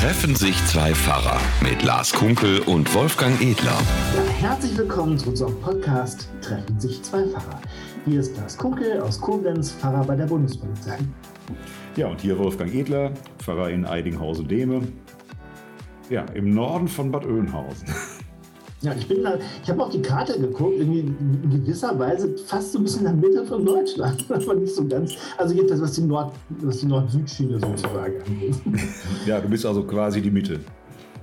Treffen sich zwei Pfarrer mit Lars Kunkel und Wolfgang Edler. Ja, herzlich willkommen zu unserem Podcast Treffen sich zwei Pfarrer. Hier ist Lars Kunkel aus Koblenz, Pfarrer bei der Bundespolizei. Ja, und hier Wolfgang Edler, Pfarrer in Eidinghausen-Dehme. Ja, im Norden von Bad Oeynhausen. Ja, ich bin da, ich habe auf die Karte geguckt, irgendwie in gewisser Weise fast so ein bisschen in der Mitte von Deutschland, aber nicht so ganz. Also jedenfalls was die Nord, was die Nord-Süd-Schiene sozusagen angeht. Ja, du bist also quasi die Mitte.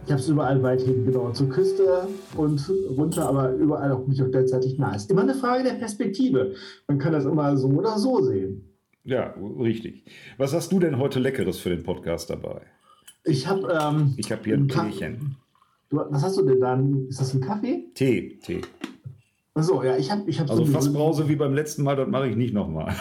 Ich habe es überall weit hin, genau, zur Küste und runter, aber überall auch nicht auch gleichzeitig nah. Ist immer eine Frage der Perspektive. Man kann das immer so oder so sehen. Ja, richtig. Was hast du denn heute Leckeres für den Podcast dabei? Ich habe ähm, Ich habe hier ein Teechen. Du, was hast du denn dann? Ist das ein Kaffee? Tee, Tee. Achso, ja, ich habe ich hab Also so fast Brause wie beim letzten Mal, das mache ich nicht nochmal.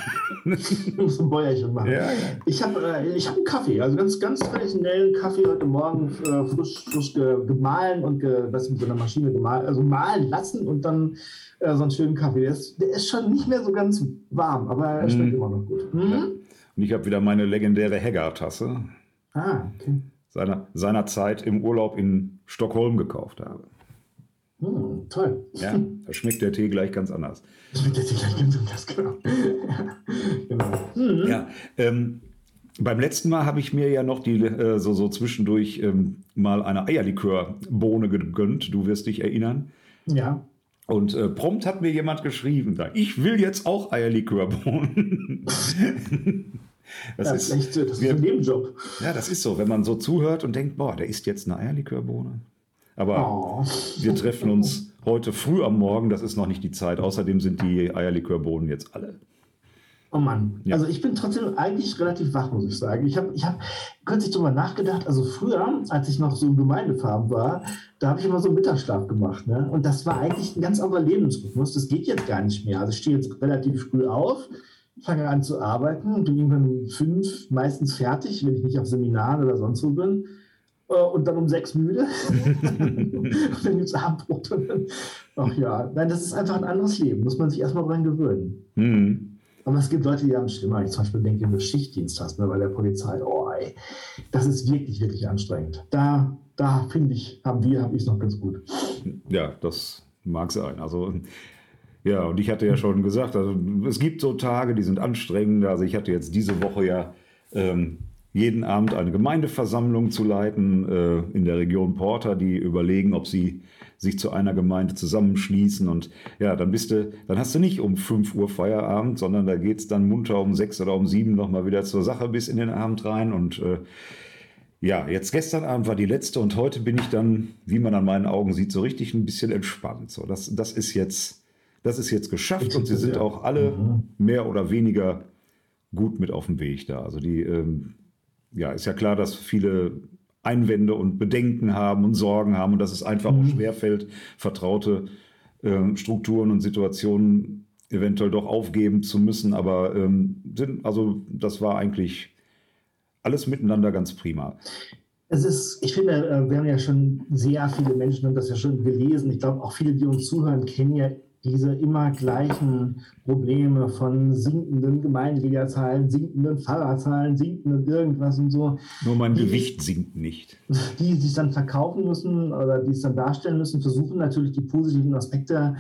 Ich muss ein Bäuerchen machen. Ja, ja. Ich habe äh, ich hab einen Kaffee, also ganz, ganz traditionellen Kaffee heute Morgen äh, frisch, frisch ge, gemahlen und ge, was mit so einer Maschine gemahlen, also mahlen lassen und dann äh, so einen schönen Kaffee. Der ist, der ist schon nicht mehr so ganz warm, aber er schmeckt immer noch gut. Mhm. Und ich habe wieder meine legendäre Heggar-Tasse Ah, okay. Seiner, seiner Zeit im Urlaub in Stockholm gekauft habe. Hm, toll. Ja, da schmeckt der Tee gleich ganz anders. Das wird jetzt gleich ganz anders, genau. genau. Mhm. Ja, ähm, beim letzten Mal habe ich mir ja noch die äh, so, so zwischendurch ähm, mal eine Eierlikörbohne gegönnt. Du wirst dich erinnern. Ja. Und äh, prompt hat mir jemand geschrieben, da, ich will jetzt auch Eierlikörbohnen. das, ja, ist, echt, so, das wir- ist ein Nebenjob. ja, das ist so, wenn man so zuhört und denkt, boah, der isst jetzt eine Eierlikörbohne. Aber Oh. wir treffen uns heute früh am Morgen, das ist noch nicht die Zeit. Außerdem sind die Eierlikörbohnen jetzt alle. Oh Mann, Ja. also ich bin trotzdem eigentlich relativ wach, muss ich sagen. Ich habe ich hab kürzlich drüber nachgedacht, also früher, als ich noch so im Gemeindefarben war, da habe ich immer so einen Mittagsschlaf gemacht. Ne? Und das war eigentlich ein ganz anderer Lebensrhythmus. Das geht jetzt gar nicht mehr. Also ich stehe jetzt relativ früh auf, fange an zu arbeiten, bin irgendwann um fünf meistens fertig, wenn ich nicht auf Seminaren oder sonst wo bin. Äh, Und dann um sechs müde. und dann gibt es Abendbrot. Dann, ach ja, nein, das ist einfach ein anderes Leben. Muss man sich erstmal dran gewöhnen. Hm. Aber es gibt Leute, die haben es schlimmer. Ich zum Beispiel denke, wenn du Schichtdienst hast ne, bei der Polizei, oh ey, das ist wirklich, wirklich anstrengend. Da, da finde ich, haben wir, habe ich es noch ganz gut. Ja, das mag sein. Also, ja, und ich hatte ja schon gesagt, also, es gibt so Tage, die sind anstrengend. Also, ich hatte jetzt diese Woche ja ähm, jeden Abend eine Gemeindeversammlung zu leiten äh, in der Region Porter, die überlegen, ob sie sich zu einer Gemeinde zusammenschließen. Und ja, dann bist du, dann hast du nicht um 5 Uhr Feierabend, sondern da geht es dann munter um 6 oder um 7 nochmal wieder zur Sache bis in den Abend rein. Und äh, ja, jetzt gestern Abend war die letzte und heute bin ich dann, wie man an meinen Augen sieht, so richtig ein bisschen entspannt. So, das, das ist jetzt, das ist jetzt geschafft und sie sind auch alle mehr oder weniger gut mit auf dem Weg da. Also die, ähm, ja, ist ja klar, dass viele Einwände und Bedenken haben und Sorgen haben und dass es einfach auch schwerfällt, vertraute ähm, Strukturen und Situationen eventuell doch aufgeben zu müssen. Aber ähm, sind, also das war eigentlich alles miteinander ganz prima. Es ist, ich finde, äh, wir haben ja schon sehr viele Menschen haben das ja schon gelesen. Ich glaube, auch viele, die uns zuhören, kennen ja diese immer gleichen Probleme von sinkenden Gemeindegliederzahlen, sinkenden Pfarrerzahlen, sinkenden irgendwas und so. Nur mein Die- Gewicht sinkt nicht. die sich dann verkaufen müssen oder die es dann darstellen müssen, versuchen natürlich die positiven Aspekte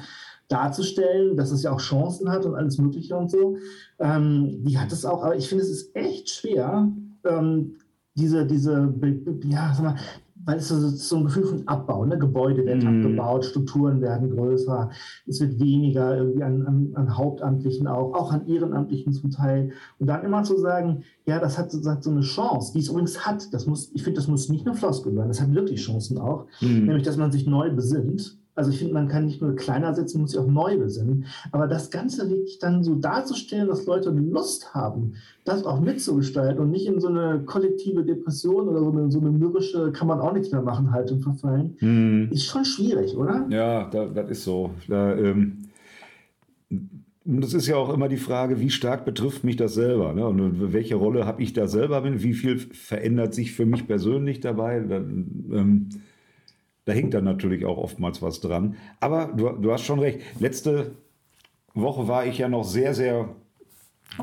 darzustellen, dass es ja auch Chancen hat und alles Mögliche und so. Ähm, die hat es auch, aber ich finde, es ist echt schwer, ähm, diese, diese, ja, sag mal, weil es so, so ein Gefühl von Abbau, ne? Gebäude werden Mhm. abgebaut, Strukturen werden größer, es wird weniger irgendwie an, an, an Hauptamtlichen auch, auch an Ehrenamtlichen zum Teil. Und dann immer zu sagen, ja, das hat sozusagen so eine Chance, die es übrigens hat. Das muss, ich finde, das muss nicht nur Floskel sein, das hat wirklich Chancen auch. Mhm. Nämlich, dass man sich neu besinnt. Also ich finde, man kann nicht nur kleiner sitzen, muss sich auch neu besinnen. Aber das Ganze wirklich dann so darzustellen, dass Leute Lust haben, das auch mitzugestalten und nicht in so eine kollektive Depression oder so eine, so eine mürrische, kann man auch nichts mehr machen, Haltung verfallen, Mhm. ist schon schwierig, oder? Ja, da, das ist so. Da, ähm, und das ist ja auch immer die Frage, wie stark betrifft mich das selber? Ne? Und welche Rolle habe ich da selber? Wie viel verändert sich für mich persönlich dabei? Dann, ähm, da hängt dann natürlich auch oftmals was dran. Aber du, du hast schon recht. Letzte Woche war ich ja noch sehr, sehr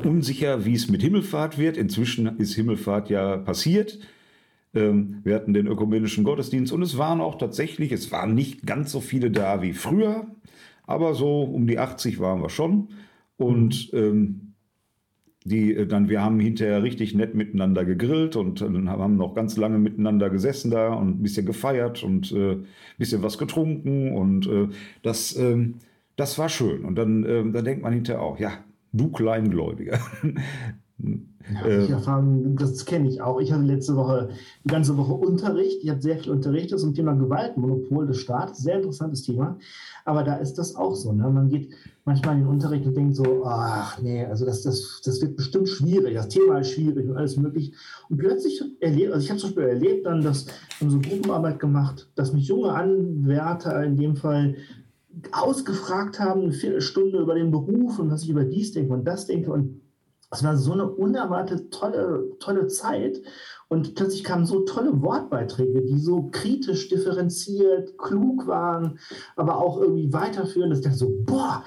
unsicher, wie es mit Himmelfahrt wird. Inzwischen ist Himmelfahrt ja passiert. Ähm, wir hatten den ökumenischen Gottesdienst und es waren auch tatsächlich, es waren nicht ganz so viele da wie früher, aber so um die 80 waren wir schon. Und ähm, die äh, dann, wir haben hinterher richtig nett miteinander gegrillt und dann haben noch ganz lange miteinander gesessen da und ein bisschen gefeiert und äh, ein bisschen was getrunken und äh, das, äh, das war schön. Und dann, äh, dann denkt man hinterher auch, ja, du Kleingläubiger. Ja, äh, Erfahrung, das kenne ich auch. Ich hatte letzte Woche die ganze Woche Unterricht. Ich habe sehr viel unterrichtet zum Thema Gewaltmonopol des Staates. Sehr interessantes Thema. Aber da ist das auch so. Ne? Man geht manchmal in den Unterricht und denkt so, ach nee, also das, das, das wird bestimmt schwierig. Das Thema ist schwierig und alles möglich. Und plötzlich erlebt, also ich habe zum Beispiel erlebt dann, dass haben so Gruppenarbeit gemacht, dass mich junge Anwärter in dem Fall ausgefragt haben, eine Viertelstunde über den Beruf und was ich über dies denke und das denke und es war so eine unerwartet tolle, tolle Zeit. Und plötzlich kamen so tolle Wortbeiträge, die so kritisch differenziert, klug waren, aber auch irgendwie weiterführend. dass ich dachte so, boah,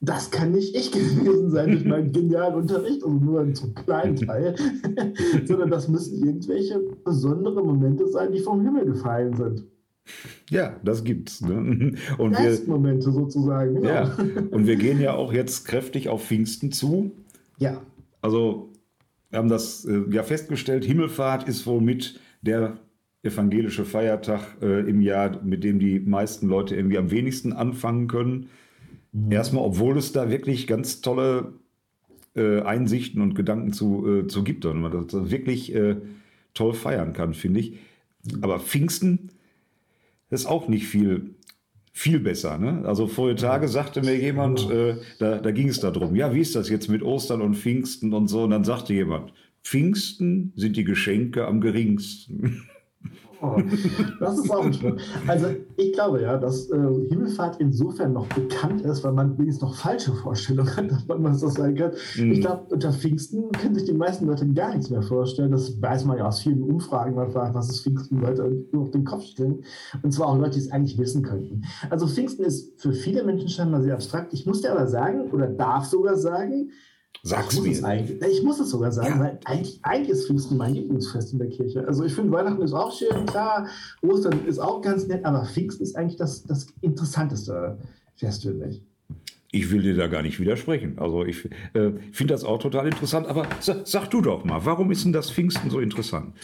das kann nicht ich gewesen sein durch meinen genialen Unterricht, also nur zum kleinen Teil, sondern das müssen irgendwelche besondere Momente sein, die vom Himmel gefallen sind. Ja, das gibt's. Ne? Und Geistmomente sozusagen. Genau. Ja, und wir gehen ja auch jetzt kräftig auf Pfingsten zu. Ja. Also wir haben das äh, ja festgestellt, Himmelfahrt ist wohl mit der evangelische Feiertag äh, im Jahr, mit dem die meisten Leute irgendwie am wenigsten anfangen können. Mhm. Erstmal, obwohl es da wirklich ganz tolle äh, Einsichten und Gedanken zu, äh, zu gibt und man das wirklich äh, toll feiern kann, finde ich. Aber Pfingsten ist auch nicht viel viel besser. Ne? Also vorige Tage sagte mir jemand, äh, da, da ging es darum, ja, wie ist das jetzt mit Ostern und Pfingsten und so? Und dann sagte jemand, Pfingsten sind die Geschenke am geringsten. Oh, das ist auch schön. Also ich glaube ja, dass äh, Himmelfahrt insofern noch bekannt ist, weil man wenigstens noch falsche Vorstellungen hat, davon, was das sein kann. Mhm. Ich glaube, unter Pfingsten können sich die meisten Leute gar nichts mehr vorstellen. Das weiß man ja aus vielen Umfragen, was ist Pfingsten, Leute nur auf den Kopf stellen. Und zwar auch Leute, die es eigentlich wissen könnten. Also Pfingsten ist für viele Menschen scheinbar sehr abstrakt. Ich muss dir aber sagen, oder darf sogar sagen, Sag's ich mir. Ich muss es sogar sagen, ja. weil eigentlich, eigentlich ist Pfingsten mein Lieblingsfest in der Kirche. Also ich finde, Weihnachten ist auch schön, klar, Ostern ist auch ganz nett, aber Pfingsten ist eigentlich das, das interessanteste Fest, finde ich. Ich will dir da gar nicht widersprechen. Also ich äh, finde das auch total interessant. Aber sag, sag, du doch mal, warum ist denn das Pfingsten so interessant?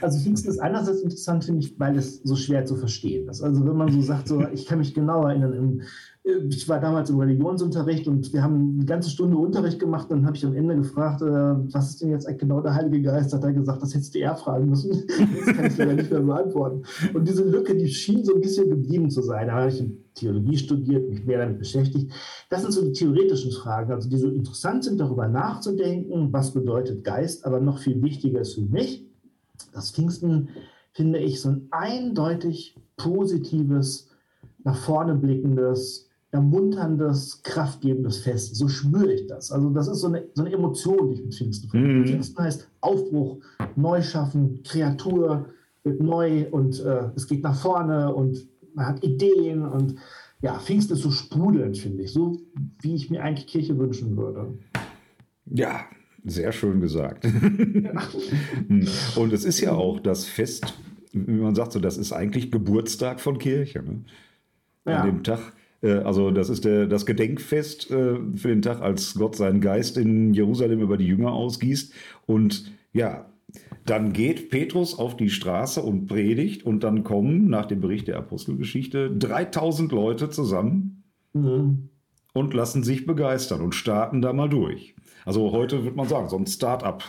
Also Pfingsten ist einerseits interessant, finde ich, weil es so schwer zu verstehen ist. Also wenn man so sagt, so, ich kann mich genau erinnern, im ich war damals im Religionsunterricht und wir haben eine ganze Stunde Unterricht gemacht. Dann habe ich am Ende gefragt, äh, was ist denn jetzt genau der Heilige Geist? Hat er gesagt, das hättest du eher fragen müssen. Das kann ich leider nicht mehr beantworten. Und diese Lücke, die schien so ein bisschen geblieben zu sein. Da habe ich Theologie studiert, mich mehr damit beschäftigt. Das sind so die theoretischen Fragen, also die so interessant sind, darüber nachzudenken, was bedeutet Geist. Aber noch viel wichtiger ist für mich, dass Pfingsten, finde ich, so ein eindeutig positives, nach vorne blickendes, ermunterndes, kraftgebendes Fest. So spüre ich das. Also das ist so eine, so eine Emotion, die ich mit Pfingsten verbinde. Mhm. Pfingsten heißt Aufbruch, Neuschaffen, Kreatur wird neu und äh, es geht nach vorne und man hat Ideen und ja, Pfingsten ist so sprudelnd, finde ich. So, wie ich mir eigentlich Kirche wünschen würde. Ja, sehr schön gesagt. und es ist ja auch das Fest, wie man sagt, so, das ist eigentlich Geburtstag von Kirche. Ne? Ja. An dem Tag also das ist der, das Gedenkfest äh, für den Tag, als Gott seinen Geist in Jerusalem über die Jünger ausgießt. Und ja, dann geht Petrus auf die Straße und predigt und dann kommen nach dem Bericht der Apostelgeschichte 3000 Leute zusammen mhm. und lassen sich begeistern und starten da mal durch. Also heute würde man sagen, so ein Start-up.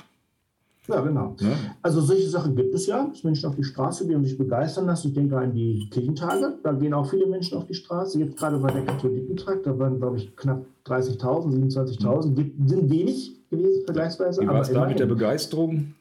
Ja, genau. Ja? Also solche Sachen gibt es ja, dass Menschen auf die Straße gehen und sich begeistern lassen. Ich denke an die Kirchentage, da gehen auch viele Menschen auf die Straße. Jetzt gerade bei der Katholikentag, da waren, glaube ich, knapp 30.000, 27.000, mhm. sind wenig gewesen vergleichsweise. Wie war es da mit der Begeisterung?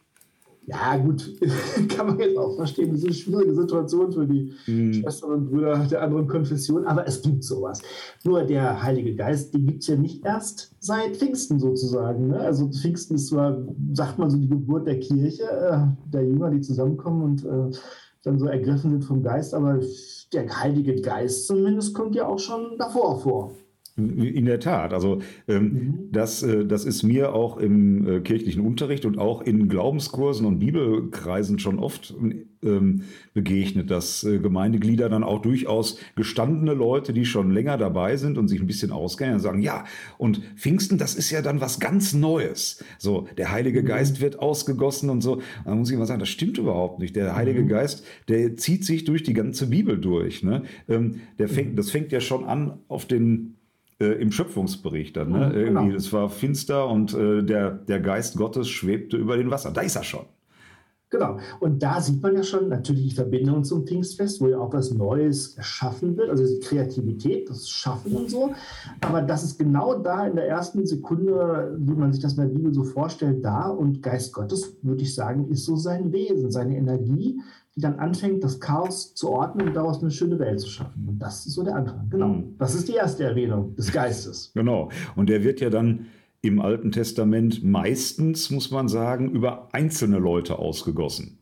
Ja, gut, kann man jetzt auch verstehen. Das ist eine schwierige Situation für die mhm. Schwestern und Brüder der anderen Konfession, aber es gibt sowas. Nur der Heilige Geist, den gibt es ja nicht erst seit Pfingsten sozusagen. Ne? Also Pfingsten ist zwar, sagt man so, die Geburt der Kirche, äh, der Jünger, die zusammenkommen und äh, dann so ergriffen sind vom Geist, aber der Heilige Geist zumindest kommt ja auch schon davor vor. In der Tat. Also ähm, mhm. das, äh, das ist mir auch im äh, kirchlichen Unterricht und auch in Glaubenskursen und Bibelkreisen schon oft ähm, begegnet, dass äh, Gemeindeglieder dann auch durchaus gestandene Leute, die schon länger dabei sind und sich ein bisschen auskennen, sagen, ja, und Pfingsten, das ist ja dann was ganz Neues. So, der Heilige mhm. Geist wird ausgegossen und so. Da muss ich mal sagen, das stimmt überhaupt nicht. Der Heilige mhm. Geist, der zieht sich durch die ganze Bibel durch. Ne? Ähm, der fängt, mhm. das fängt ja schon an auf den äh, im Schöpfungsbericht dann. Ne? Mhm, genau. Irgendwie, es war finster und äh, der, der Geist Gottes schwebte über den Wasser. Da ist er schon. Genau. Und da sieht man ja schon natürlich die Verbindung zum Pfingstfest, wo ja auch was Neues erschaffen wird, also die Kreativität, das Schaffen und so. Aber das ist genau da in der ersten Sekunde, wie man sich das in der Bibel so vorstellt, da. Und Geist Gottes, würde ich sagen, ist so sein Wesen, seine Energie, die dann anfängt, das Chaos zu ordnen und daraus eine schöne Welt zu schaffen. Und das ist so der Anfang. Genau. Mhm. Das ist die erste Erwähnung des Geistes. Genau. Und der wird ja dann im Alten Testament meistens, muss man sagen, über einzelne Leute ausgegossen.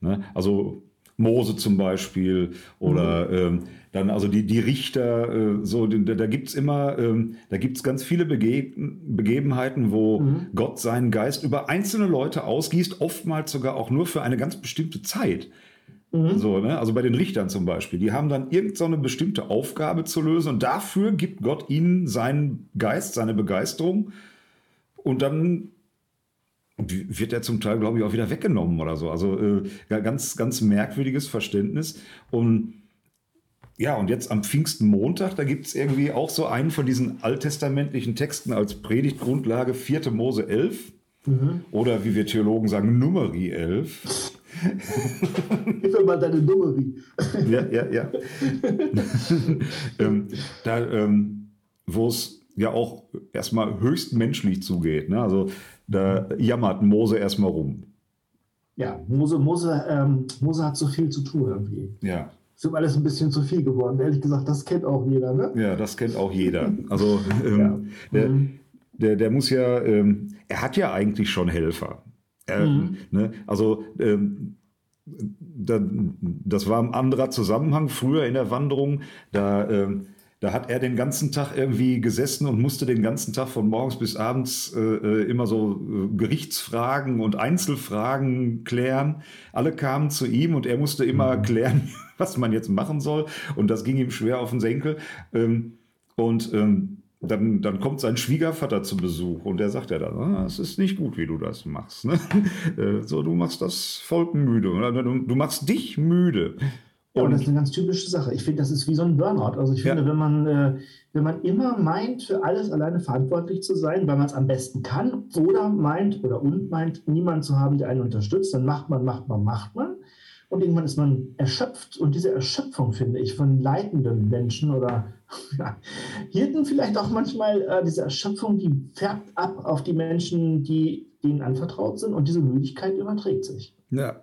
Ne? Also Mose zum Beispiel oder mhm. ähm, dann also die, die Richter, äh, so, da, da gibt es immer, ähm, da gibt es ganz viele Bege Begebenheiten, wo mhm. Gott seinen Geist über einzelne Leute ausgießt, oftmals sogar auch nur für eine ganz bestimmte Zeit. Mhm. So, ne? Also bei den Richtern zum Beispiel, die haben dann irgendeine so bestimmte Aufgabe zu lösen und dafür gibt Gott ihnen seinen Geist, seine Begeisterung und dann wird er zum Teil, glaube ich, auch wieder weggenommen oder so. Also äh, ganz, ganz merkwürdiges Verständnis. Und ja, und jetzt am Pfingstenmontag, da gibt es irgendwie auch so einen von diesen alttestamentlichen Texten als Predigtgrundlage, 4. Mose 11. Mhm. Oder wie wir Theologen sagen, Numeri 11. Gib mir mal deine Numeri. ja, ja, ja. ähm, da, ähm, wo es ja auch erstmal höchst menschlich zugeht. Ne? Also da jammert Mose erstmal rum. Ja, Mose, Mose, ähm, Mose hat so viel zu tun irgendwie. Ja. Ist ihm alles ein bisschen zu viel geworden. Ehrlich gesagt, das kennt auch jeder, ne? Ja, das kennt auch jeder. Also ähm, ja. der, mhm. der, der, muss ja, ähm, er hat ja eigentlich schon Helfer. Er, mhm. ne? Also ähm, da, das war ein anderer Zusammenhang früher in der Wanderung. Da ähm, da hat er den ganzen Tag irgendwie gesessen und musste den ganzen Tag von morgens bis abends äh, äh, immer so äh, Gerichtsfragen und Einzelfragen klären. Alle kamen zu ihm und er musste immer mhm. klären, was man jetzt machen soll. Und das ging ihm schwer auf den Senkel. Ähm, und ähm, dann, dann kommt sein Schwiegervater zu Besuch und der sagt ja dann, ah, es ist nicht gut, wie du das machst. Ne? Äh, so, du machst das Volk müde. Du, du machst dich müde. Ja, und das ist eine ganz typische Sache. Ich finde, das ist wie so ein Burnout. Also ich finde, ja. wenn man, äh, wenn man immer meint, für alles alleine verantwortlich zu sein, weil man es am besten kann, oder meint oder und meint, niemanden zu haben, der einen unterstützt, dann macht man, macht man, macht man. Und irgendwann ist man erschöpft. Und diese Erschöpfung, finde ich, von leitenden Menschen oder ja, Hirten vielleicht auch manchmal, äh, diese Erschöpfung, die färbt ab auf die Menschen, die denen anvertraut sind. Und diese Müdigkeit überträgt sich. Ja,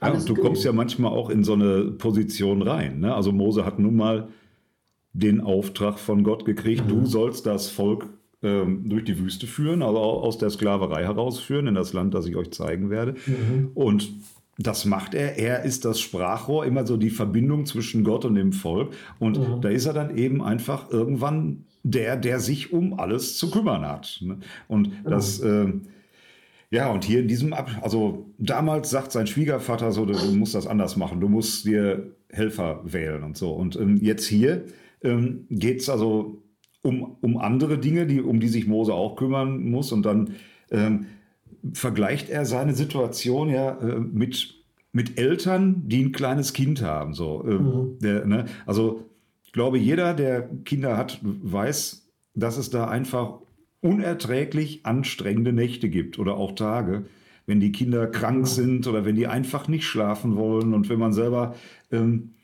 ja, und du kommst ja manchmal auch in so eine Position rein. Ne? Also Mose hat nun mal den Auftrag von Gott gekriegt, mhm. du sollst das Volk ähm, durch die Wüste führen, also aus der Sklaverei herausführen in das Land, das ich euch zeigen werde. Mhm. Und das macht er. Er ist das Sprachrohr, immer so die Verbindung zwischen Gott und dem Volk. Und mhm. da ist er dann eben einfach irgendwann der, der sich um alles zu kümmern hat. Ne? Und das. Äh, ja, und hier in diesem, Ab also damals sagt sein Schwiegervater so, du musst das anders machen, du musst dir Helfer wählen und so. Und ähm, jetzt hier ähm, geht es also um, um andere Dinge, die, um die sich Mose auch kümmern muss. Und dann ähm, vergleicht er seine Situation ja äh, mit, mit Eltern, die ein kleines Kind haben. So, äh, mhm. der, ne? Also ich glaube, jeder, der Kinder hat, weiß, dass es da einfach unerträglich anstrengende Nächte gibt oder auch Tage, wenn die Kinder krank sind oder wenn die einfach nicht schlafen wollen und wenn man selber, ähm,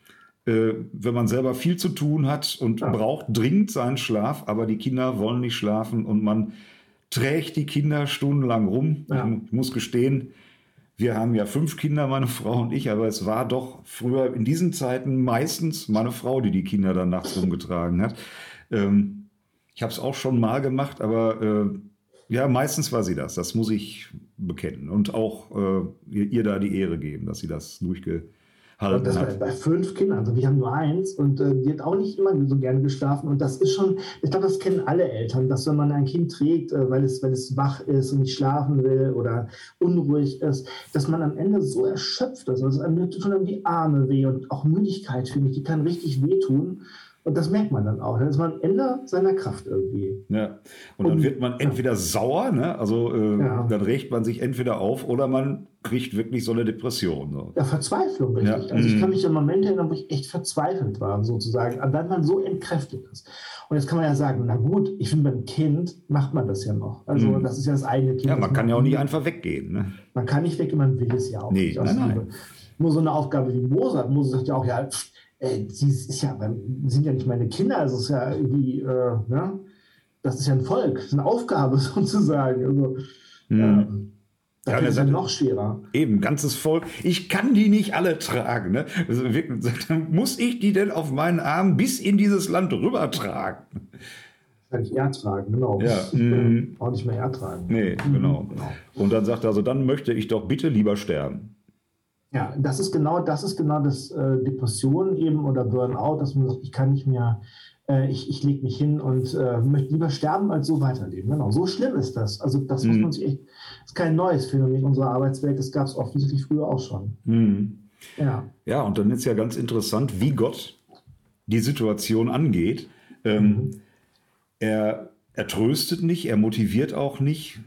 äh, wenn man selber viel zu tun hat und ja. braucht dringend seinen Schlaf, aber die Kinder wollen nicht schlafen und man trägt die Kinder stundenlang rum. Ja. Ich muss gestehen, wir haben ja fünf Kinder, meine Frau und ich, aber es war doch früher in diesen Zeiten meistens meine Frau, die die Kinder dann nachts rumgetragen hat. Ähm, ich habe es auch schon mal gemacht, aber äh, ja, meistens war sie das. Das muss ich bekennen. Und auch äh, ihr, ihr, da die Ehre geben, dass sie das durchgehalten halten das war hat. bei fünf Kindern, also wir haben nur eins und äh, die hat auch nicht immer so gerne geschlafen und das ist schon, ich glaube, das kennen alle Eltern, dass wenn man ein Kind trägt, äh, weil, es, weil es wach ist und nicht schlafen will oder unruhig ist, dass man am Ende so erschöpft ist, also einem tun dann die Arme weh und auch Müdigkeit, finde ich, die kann richtig wehtun und das merkt man dann auch, dann ist man am Ende seiner Kraft irgendwie. Ja. Und dann Und- wird man entweder sauer, ne? also äh, Ja. dann regt man sich entweder auf oder man kriegt wirklich so eine Depression. So. Ja, Verzweiflung, richtig. Ja. Also ich Mhm. kann mich an Momente erinnern, wo ich echt verzweifelt war, sozusagen, weil man so entkräftet ist. Und jetzt kann man ja sagen, na gut, ich finde, beim Kind macht man das ja noch. Also Mhm. das ist ja das eigene Kind. Ja, man kann ja auch nicht nie- einfach weggehen. Ne? Man kann nicht weg, man will es ja auch Nee, nicht. nein, nein. Nur so eine Aufgabe wie hat. Mose sagt ja auch, ja, pff, ey, sie ist ja, sind ja nicht meine Kinder, also ist ja irgendwie, äh, ne? das ist ja ein Volk, das ist eine Aufgabe sozusagen. Also, Mhm. ähm, da Ja, dann sagt- noch schwerer. Eben, ganzes Volk. Ich kann die nicht alle tragen. Ne? Also wirklich, muss ich die denn auf meinen Arm bis in dieses Land rübertragen? Kann ich ertragen, genau. Ja, will mhm. auch nicht mehr ertragen. Nee, genau. Und dann sagt er, also dann möchte ich doch bitte lieber sterben. Ja, das ist genau, das ist genau das äh, Depression eben oder Burnout, dass man sagt, ich kann nicht mehr, äh, ich, ich lege mich hin und äh, möchte lieber sterben als so weiterleben. Genau, so schlimm ist das. Also das muss Mhm. man sich echt, ist kein neues Phänomen unserer Arbeitswelt, das gab es offensichtlich früher auch schon. Mhm. Ja. Ja, und dann ist ja ganz interessant, wie Gott die Situation angeht. Ähm, er, er tröstet nicht, er motiviert auch nicht.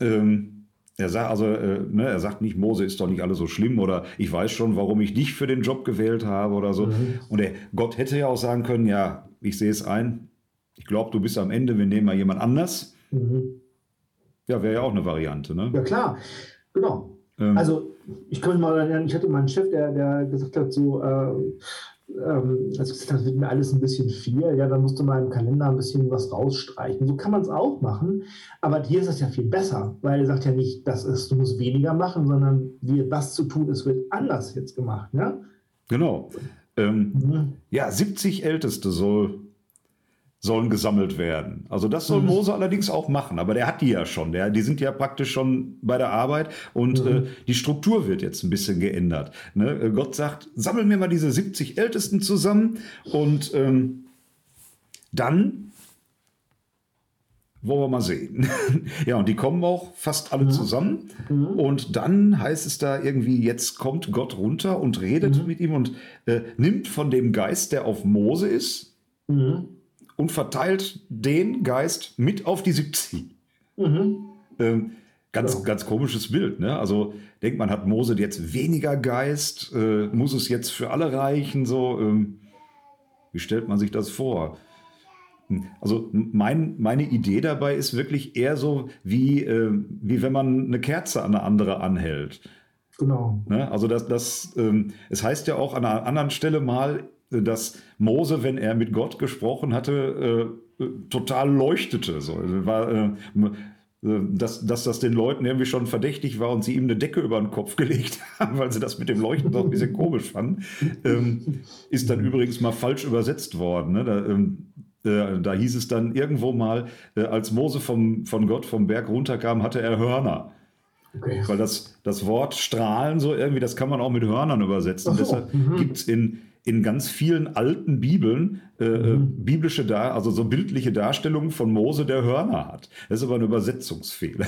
Ähm, er sagt also, äh, ne, er sagt nicht, Mose ist doch nicht alles so schlimm oder ich weiß schon, warum ich dich für den Job gewählt habe oder so. Und er, Gott hätte ja auch sagen können, ja, ich sehe es ein. Ich glaube, du bist am Ende, wir nehmen mal jemand anders. Mhm. Ja, wäre ja auch eine Variante, ne? Ja, klar, genau. Ähm, Also, ich mich mal erinnern, ich hatte mal einen Chef, der, der gesagt hat, so, äh, ähm, als ich gesagt habe, das wird mir alles ein bisschen viel, ja, dann musste man im Kalender ein bisschen was rausstreichen. So kann man es auch machen, aber hier ist es ja viel besser, weil er sagt ja nicht, das ist, du musst weniger machen, sondern wie, was zu tun ist, wird anders jetzt gemacht. Ja? genau. Ähm, Mhm. Ja, 70 Älteste soll, sollen gesammelt werden. Also das soll Mhm. Mose allerdings auch machen, aber der hat die ja schon. Der, die sind ja praktisch schon bei der Arbeit und Mhm. äh, die Struktur wird jetzt ein bisschen geändert. Ne? Äh, Gott sagt, sammel mir mal diese 70 Ältesten zusammen und ähm, dann wollen wir mal sehen. ja, und die kommen auch fast alle zusammen. Und dann heißt es da irgendwie, jetzt kommt Gott runter und redet mit ihm und äh, nimmt von dem Geist, der auf Mose ist, Mhm. Und verteilt den Geist mit auf die 70. Mhm. Ähm, ganz, Ja. ganz komisches Bild. Ne? Also denkt man, hat Mose jetzt weniger Geist? Äh, muss es jetzt für alle reichen? So, ähm, wie stellt man sich das vor? Hm, Also mein, meine Idee dabei ist wirklich eher so, wie, äh, wie wenn man eine Kerze an eine andere anhält. Genau. Ne? Also das, das, ähm, es heißt ja auch an einer anderen Stelle mal, dass Mose, wenn er mit Gott gesprochen hatte, äh, äh, total leuchtete. So. Also War, äh, dass, dass das den Leuten irgendwie schon verdächtig war und sie ihm eine Decke über den Kopf gelegt haben, weil sie das mit dem Leuchten doch ein bisschen komisch fanden. Ähm, ist dann übrigens mal falsch übersetzt worden. Ne? Da, ähm, äh, da hieß es dann irgendwo mal, äh, als Mose vom, von Gott vom Berg runterkam, hatte er Hörner. Okay. Weil das, das Wort strahlen so irgendwie, das kann man auch mit Hörnern übersetzen. So, Deshalb mhm. gibt es in, in ganz vielen alten Bibeln äh, äh, biblische, Dar also so bildliche Darstellungen von Mose, der Hörner hat. Das ist aber ein Übersetzungsfehler.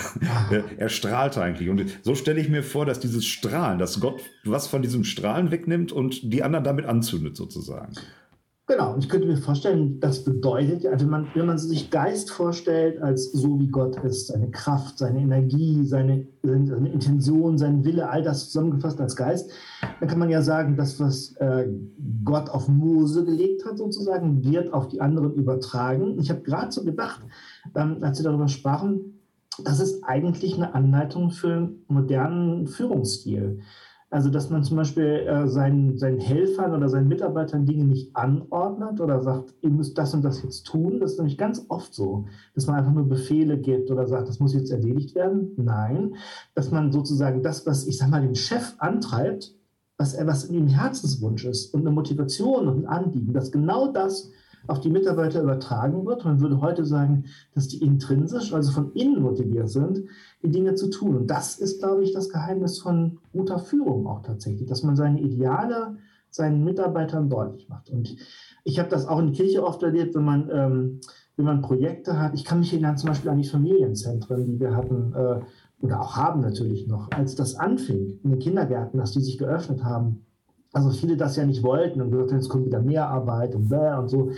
er, er strahlt eigentlich. Und so stelle ich mir vor, dass dieses Strahlen, dass Gott was von diesem Strahlen wegnimmt und die anderen damit anzündet sozusagen. Genau, ich könnte mir vorstellen, das bedeutet, ja, wenn man, wenn man sich Geist vorstellt, als so wie Gott ist, seine Kraft, seine Energie, seine, seine Intention, sein Wille, all das zusammengefasst als Geist, dann kann man ja sagen, das, was äh, Gott auf Mose gelegt hat, sozusagen, wird auf die anderen übertragen. Ich habe gerade so gedacht, ähm, als wir darüber sprachen, das ist eigentlich eine Anleitung für einen modernen Führungsstil. Also, dass man zum Beispiel äh, seinen, seinen Helfern oder seinen Mitarbeitern Dinge nicht anordnet oder sagt, ihr müsst das und das jetzt tun. Das ist nämlich ganz oft so, dass man einfach nur Befehle gibt oder sagt, das muss jetzt erledigt werden. Nein, dass man sozusagen das, was ich sag mal, den Chef antreibt, was was in ihm Herzenswunsch ist und eine Motivation und ein Anliegen, dass genau das auf die Mitarbeiter übertragen wird. Man würde heute sagen, dass die intrinsisch, also von innen motiviert sind, die Dinge zu tun. Und das ist, glaube ich, das Geheimnis von guter Führung auch tatsächlich, dass man seine Ideale seinen Mitarbeitern deutlich macht. Und ich habe das auch in der Kirche oft erlebt, wenn man, ähm, wenn man Projekte hat. Ich kann mich erinnern zum Beispiel an die Familienzentren, die wir hatten äh, oder auch haben natürlich noch, als das anfing in den Kindergärten, dass die sich geöffnet haben. Also viele das ja nicht wollten und gesagt haben, es kommt wieder mehr Arbeit und bäh und so.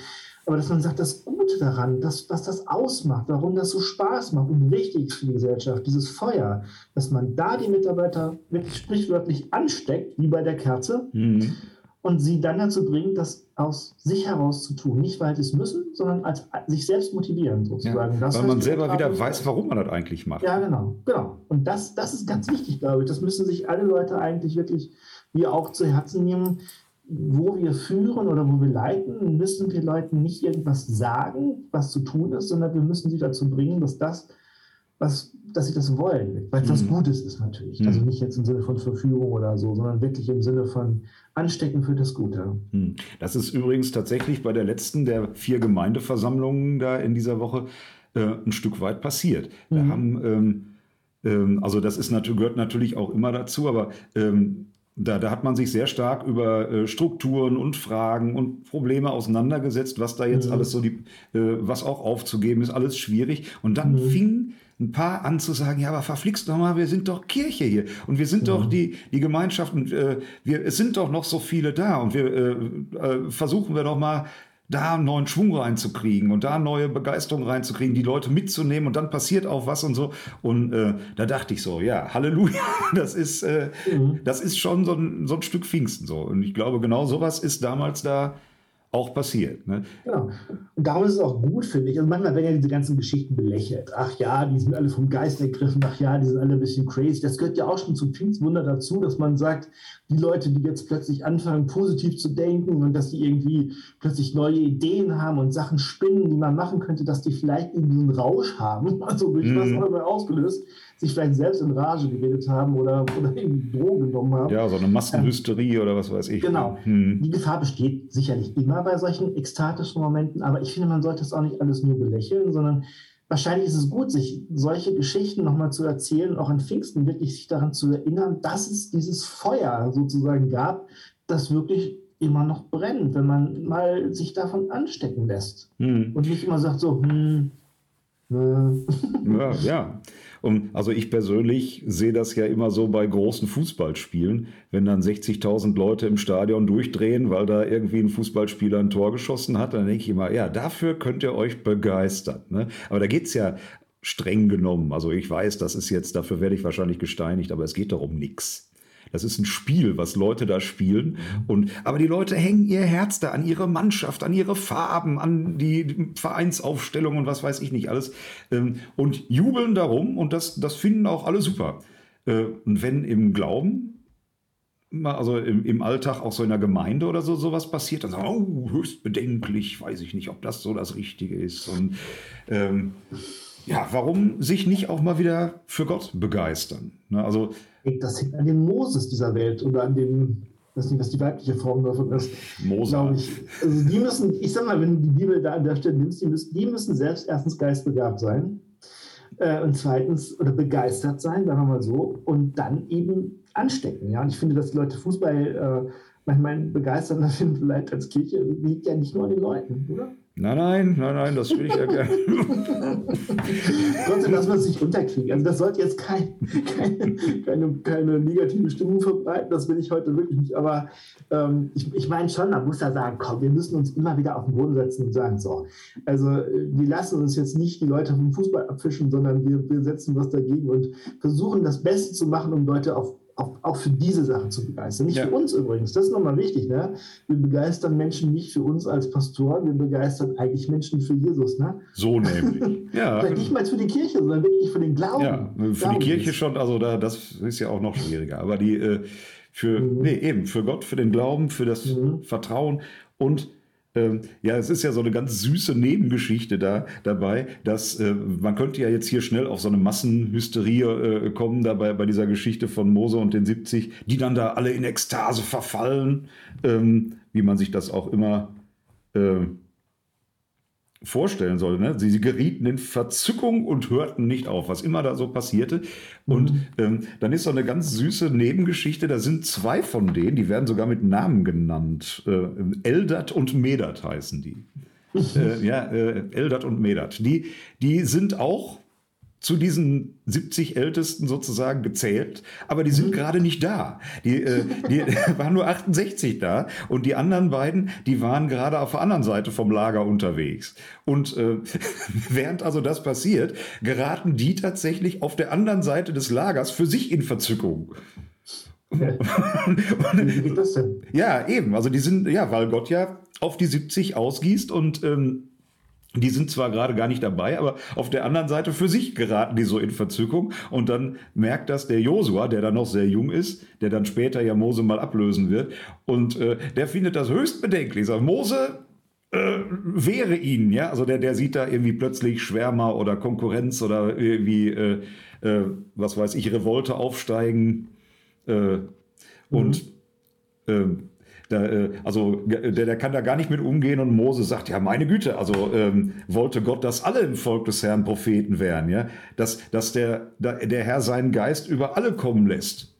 Aber dass man sagt, das Gute daran, das, was das ausmacht, warum das so Spaß macht und wichtig ist für die Gesellschaft, dieses Feuer, dass man da die Mitarbeiter wirklich sprichwörtlich ansteckt, wie bei der Kerze. Mhm und sie dann dazu bringt, das aus sich heraus zu tun. Nicht, weil sie es müssen, sondern als sich selbst motivieren, sozusagen. Ja, weil man selber wieder weiß, warum man das eigentlich macht. Ja, genau. genau. Und das, das ist ganz wichtig, glaube ich. Das müssen sich alle Leute eigentlich wirklich wir auch zu Herzen nehmen. Wo wir führen oder wo wir leiten, müssen wir Leuten nicht irgendwas sagen, was zu tun ist, sondern wir müssen sie dazu bringen, dass das, was, dass sie das wollen, weil es mhm. was Gutes ist natürlich. Mhm. Also nicht jetzt im Sinne von Verführung oder so, sondern wirklich im Sinne von Anstecken für das Gute. Mhm. Das ist übrigens tatsächlich bei der letzten der vier Gemeindeversammlungen da in dieser Woche äh, ein Stück weit passiert. Da mhm. haben, ähm, ähm, also das ist natürlich, gehört natürlich auch immer dazu, aber ähm, da, da, hat man sich sehr stark über äh, Strukturen und Fragen und Probleme auseinandergesetzt, was da jetzt mhm. alles so die, äh, was auch aufzugeben ist, alles schwierig. Und dann mhm. fing ein paar an zu sagen, ja, aber verflixt doch mal, wir sind doch Kirche hier und wir sind ja. doch die, die Gemeinschaft und äh, wir, es sind doch noch so viele da und wir äh, äh, versuchen wir doch mal da einen neuen Schwung reinzukriegen und da neue Begeisterung reinzukriegen, die Leute mitzunehmen und dann passiert auch was und so. Und äh, da dachte ich so, ja, Halleluja, das ist, äh, mhm. das ist schon so ein, so ein Stück Pfingsten so. Und ich glaube, genau sowas ist damals da auch passiert. Ne? Genau. Und darum ist es auch gut, finde ich. Also manchmal werden ja diese ganzen Geschichten belächelt. Ach ja, die sind alle vom Geist ergriffen. Ach ja, die sind alle ein bisschen crazy. Das gehört ja auch schon zum Pfingstwunder dazu, dass man sagt, die Leute, die jetzt plötzlich anfangen, positiv zu denken und dass die irgendwie plötzlich neue Ideen haben und Sachen spinnen, die man machen könnte, dass die vielleicht irgendwie einen Rausch haben, also durch mhm. was auch immer ausgelöst, sich vielleicht selbst in Rage geredet haben oder, oder irgendwie Drogen genommen haben. Ja, so eine Massenhysterie ähm, oder was weiß ich. Genau. Mhm. Die Gefahr besteht sicherlich immer bei solchen ekstatischen Momenten, aber ich finde, man sollte es auch nicht alles nur belächeln, sondern wahrscheinlich ist es gut, sich solche Geschichten nochmal zu erzählen, auch an Pfingsten wirklich sich daran zu erinnern, dass es dieses Feuer sozusagen gab, das wirklich immer noch brennt, wenn man mal sich davon anstecken lässt. Hm. Und nicht immer sagt so, hm, äh. ja, ja. Und also ich persönlich sehe das ja immer so bei großen Fußballspielen, wenn dann 60.000 Leute im Stadion durchdrehen, weil da irgendwie ein Fußballspieler ein Tor geschossen hat, dann denke ich immer, ja, dafür könnt ihr euch begeistern. Ne? Aber da geht es ja streng genommen. Also ich weiß, das ist jetzt, dafür werde ich wahrscheinlich gesteinigt, aber es geht doch um nichts. Das ist ein Spiel, was Leute da spielen. Und, aber die Leute hängen ihr Herz da an ihre Mannschaft, an ihre Farben, an die Vereinsaufstellung und was weiß ich nicht alles. Ähm, und jubeln darum und das, das finden auch alle super. Äh, und wenn im Glauben also im, im, Alltag auch so in der Gemeinde oder so sowas passiert, dann sagen, oh, höchst bedenklich, weiß ich nicht, ob das so das Richtige ist. Und ähm, ja, warum sich nicht auch mal wieder für Gott begeistern? Ne, also das hängt an dem Moses dieser Welt oder an dem, ich weiß nicht, was die weibliche Form davon ist. Mose. Ich. Also die müssen, ich sag mal, wenn du die Bibel da an der Stelle nimmst, die müssen, die müssen selbst erstens geistbegabt sein äh, und zweitens oder begeistert sein, sagen wir mal so, und dann eben anstecken. Ja? Und ich finde, dass die Leute Fußball äh, manchmal begeistern finden, vielleicht als Kirche, liegt ja nicht nur an den Leuten, oder? Nein, nein, nein, nein, das will ich ja gerne. Trotzdem, dass man es nicht unterkriegen. Also das sollte jetzt kein, keine, keine, keine, negative Stimmung verbreiten, das will ich heute wirklich nicht. Aber ähm, ich, ich meine schon, man muss ja sagen, komm, wir müssen uns immer wieder auf den Boden setzen und sagen, so, also wir lassen uns jetzt nicht die Leute vom Fußball abfischen, sondern wir, wir setzen was dagegen und versuchen das Beste zu machen, um Leute auf auch, auch für diese Sachen zu begeistern. Nicht ja. für uns übrigens, das ist nochmal wichtig. Ne? Wir begeistern Menschen nicht für uns als Pastoren, wir begeistern eigentlich Menschen für Jesus. Ne? So nämlich. ja. nicht mal für die Kirche, sondern wirklich für den Glauben. Ja, für Glauben die Kirche ist. schon, also da, das ist ja auch noch schwieriger. Aber die äh, für, mhm. nee, eben, für Gott, für den Glauben, für das mhm. Vertrauen und ähm, ja, es ist ja so eine ganz süße Nebengeschichte da dabei, dass äh, man könnte ja jetzt hier schnell auf so eine Massenhysterie äh, kommen, dabei bei dieser Geschichte von Mose und den 70, die dann da alle in Ekstase verfallen, ähm, wie man sich das auch immer äh, vorstellen soll. Ne? Sie, sie, gerieten in Verzückung und hörten nicht auf, was immer da so passierte. Und mhm. ähm, dann ist so eine ganz süße Nebengeschichte. Da sind zwei von denen, die werden sogar mit Namen genannt. Äh, Eldat und Medat heißen die. äh, ja, äh, Eldat und Medat. Die, die sind auch zu diesen 70 Ältesten sozusagen gezählt, aber die sind mhm. gerade nicht da. Die, äh, die waren nur 68 da und die anderen beiden, die waren gerade auf der anderen Seite vom Lager unterwegs. Und äh, während also das passiert, geraten die tatsächlich auf der anderen Seite des Lagers für sich in Verzückung. Wie geht das denn? Ja, eben. Also die sind, ja, weil Gott ja auf die 70 ausgießt und ähm, die sind zwar gerade gar nicht dabei, aber auf der anderen Seite für sich geraten die so in Verzückung. Und dann merkt das der Josua, der dann noch sehr jung ist, der dann später ja Mose mal ablösen wird. Und äh, der findet das höchst bedenklich. Sagt, Mose, äh, wäre ihn, ja, also der, der sieht da irgendwie plötzlich Schwärmer oder Konkurrenz oder irgendwie, äh, äh, was weiß ich, Revolte aufsteigen äh, und mhm. Da, äh, also der, der kann da gar nicht mit umgehen und Mose sagt, ja meine Güte, also ähm, wollte Gott, dass alle im Volk des Herrn Propheten wären, ja, dass, dass der, der Herr seinen Geist über alle kommen lässt.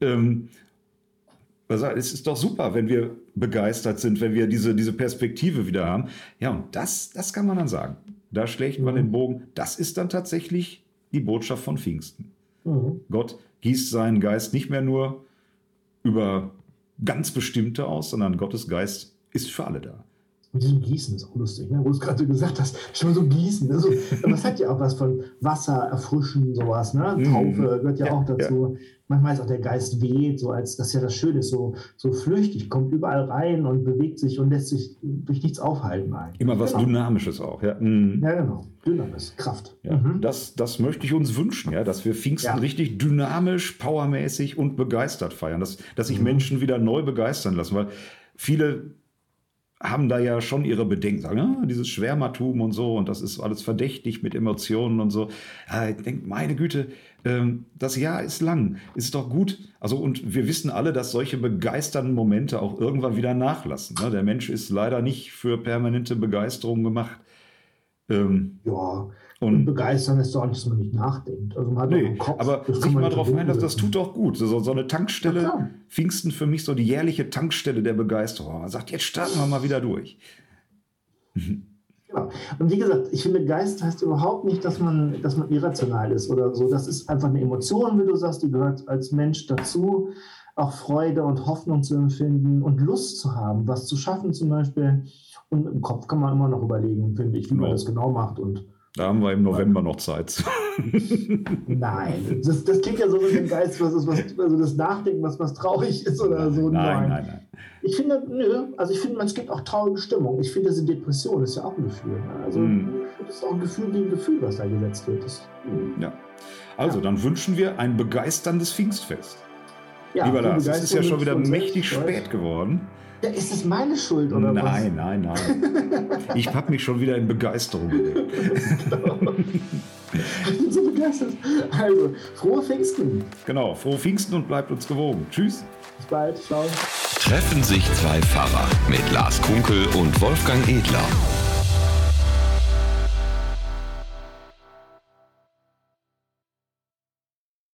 Ähm, also es ist doch super, wenn wir begeistert sind, wenn wir diese, diese Perspektive wieder haben. Ja, und das, das kann man dann sagen. Da schlägt man den Bogen. Das ist dann tatsächlich die Botschaft von Pfingsten. Mhm. Gott gießt seinen Geist nicht mehr nur über ganz bestimmte aus, sondern Gottes Geist ist für alle da. Mit diesem Gießen ist auch lustig, ne? wo du es gerade gesagt hast. Schon so Gießen. Also, das hat ja auch was von Wasser, Erfrischen, sowas. Ne? Mhm. Taufe gehört ja, ja auch dazu. Ja. Manchmal ist auch der Geist weht, so als das ist ja das Schöne ist, so, so flüchtig, kommt überall rein und bewegt sich und lässt sich durch nichts aufhalten. Eigentlich. Immer was genau. Dynamisches auch. Ja, mhm. ja genau. Dynamisch, Kraft. Ja, mhm. das, das möchte ich uns wünschen, ja, dass wir Pfingsten richtig dynamisch, powermäßig und begeistert feiern. Dass, dass sich mhm. Menschen wieder neu begeistern lassen, weil viele haben da ja schon ihre Bedenken, sagen, ja, dieses Schwärmertum und so und das ist alles verdächtig mit Emotionen und so. Ja, ich denke, meine Güte, ähm, das Jahr ist lang, ist doch gut. Also und wir wissen alle, dass solche begeisternden Momente auch irgendwann wieder nachlassen. Ne? Der Mensch ist leider nicht für permanente Begeisterung gemacht. Ähm, ja, und, begeistern ist doch nicht, dass man nicht nachdenkt. Also man hat nee, Kopf, aber sich mal drauf ein, dass das tut doch gut. So, so eine Tankstelle, ja, Pfingsten für mich so die jährliche Tankstelle der Begeisterung. Man sagt, jetzt starten wir mal wieder durch. Genau. Und wie gesagt, ich finde, Geist heißt überhaupt nicht, dass man, dass man irrational ist oder so. Das ist einfach eine Emotion, wie du sagst, die gehört als Mensch dazu, auch Freude und Hoffnung zu empfinden und Lust zu haben, was zu schaffen zum Beispiel. Und im Kopf kann man immer noch überlegen, finde ich, wie genau. man das genau macht. Und da haben wir im November noch Zeit. nein, das, das klingt ja so wie ein Geist, was ist, was, also das Nachdenken, was, was traurig ist oder so. Nein, nein, nein. nein. Ich finde, nö, also ich finde, es gibt auch traurige Stimmung. Ich finde, diese Depression ist ja auch ein Gefühl. Ne? Also mm. das ist auch ein Gefühl wie ein Gefühl, was da gesetzt wird. Das, ja. Also, ja. dann wünschen wir ein begeisterndes Pfingstfest. Ja, Lieber Lars, es ist ja schon wieder mächtig spät geworden. Ja, ist das meine Schuld oder nein, was? Nein, nein, nein. Ich habe mich schon wieder in Begeisterung gelegt. ich bin so begeistert. Also, frohe Pfingsten. Genau, frohe Pfingsten und bleibt uns gewogen. Tschüss. Bis bald. Ciao. Treffen sich zwei Pfarrer mit Lars Kunkel und Wolfgang Edler.